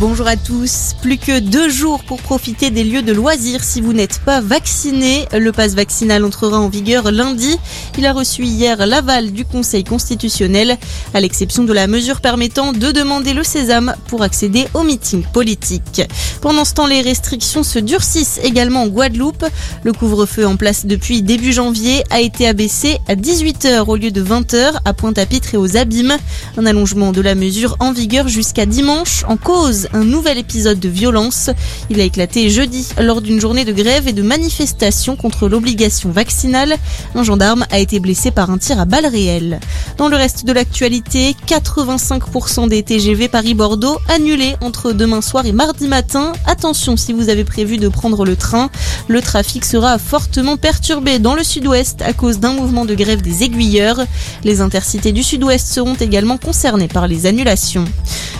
bonjour à tous. Plus que deux jours pour profiter des lieux de loisirs si vous n'êtes pas vacciné. Le passe vaccinal entrera en vigueur lundi. Il a reçu hier l'aval du Conseil constitutionnel, à l'exception de la mesure permettant de demander le sésame pour accéder aux meetings politiques. Pendant ce temps, les restrictions se durcissent également en Guadeloupe. Le couvre-feu en place depuis début janvier a été abaissé à 18h au lieu de 20h à Pointe-à-Pitre et aux Abîmes. Un allongement de la mesure en vigueur jusqu'à dimanche en cause un nouvel épisode de violence. Il a éclaté jeudi lors d'une journée de grève et de manifestation contre l'obligation vaccinale. Un gendarme a été blessé par un tir à balles réelles. Dans le reste de l'actualité, 85% des TGV Paris-Bordeaux annulés entre demain soir et mardi matin. Attention si vous avez prévu de prendre le train. Le trafic sera fortement perturbé dans le sud-ouest à cause d'un mouvement de grève des aiguilleurs. Les intercités du sud-ouest seront également concernées par les annulations.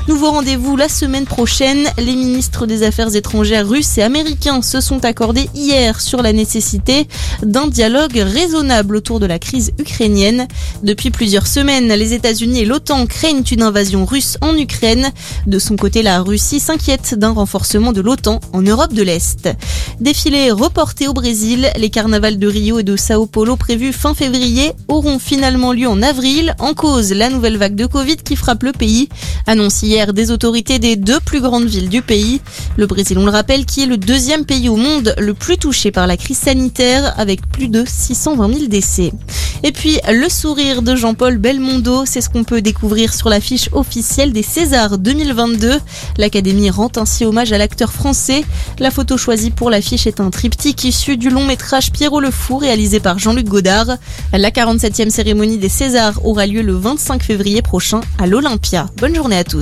Nouveau rendez-vous la semaine prochaine. Les ministres des Affaires étrangères russes et américains se sont accordés hier sur la nécessité d'un dialogue raisonnable autour de la crise ukrainienne. Depuis plusieurs semaines, les États-Unis et l'OTAN craignent une invasion russe en Ukraine. De son côté, la Russie s'inquiète d'un renforcement de l'OTAN en Europe de l'Est. Défilé reporté au Brésil, les carnavals de Rio et de Sao Paulo prévus fin février auront finalement lieu en avril, en cause la nouvelle vague de Covid qui frappe le pays. Hier des autorités des deux plus grandes villes du pays. Le Brésil, on le rappelle, qui est le deuxième pays au monde le plus touché par la crise sanitaire avec plus de 620 000 décès. Et puis, le sourire de Jean-Paul Belmondo, c'est ce qu'on peut découvrir sur l'affiche officielle des Césars 2022. L'Académie rend ainsi hommage à l'acteur français. La photo choisie pour l'affiche est un triptyque issu du long métrage Pierrot le Fou réalisé par Jean-Luc Godard. La 47e cérémonie des Césars aura lieu le 25 février prochain à l'Olympia. Bonne journée à tous.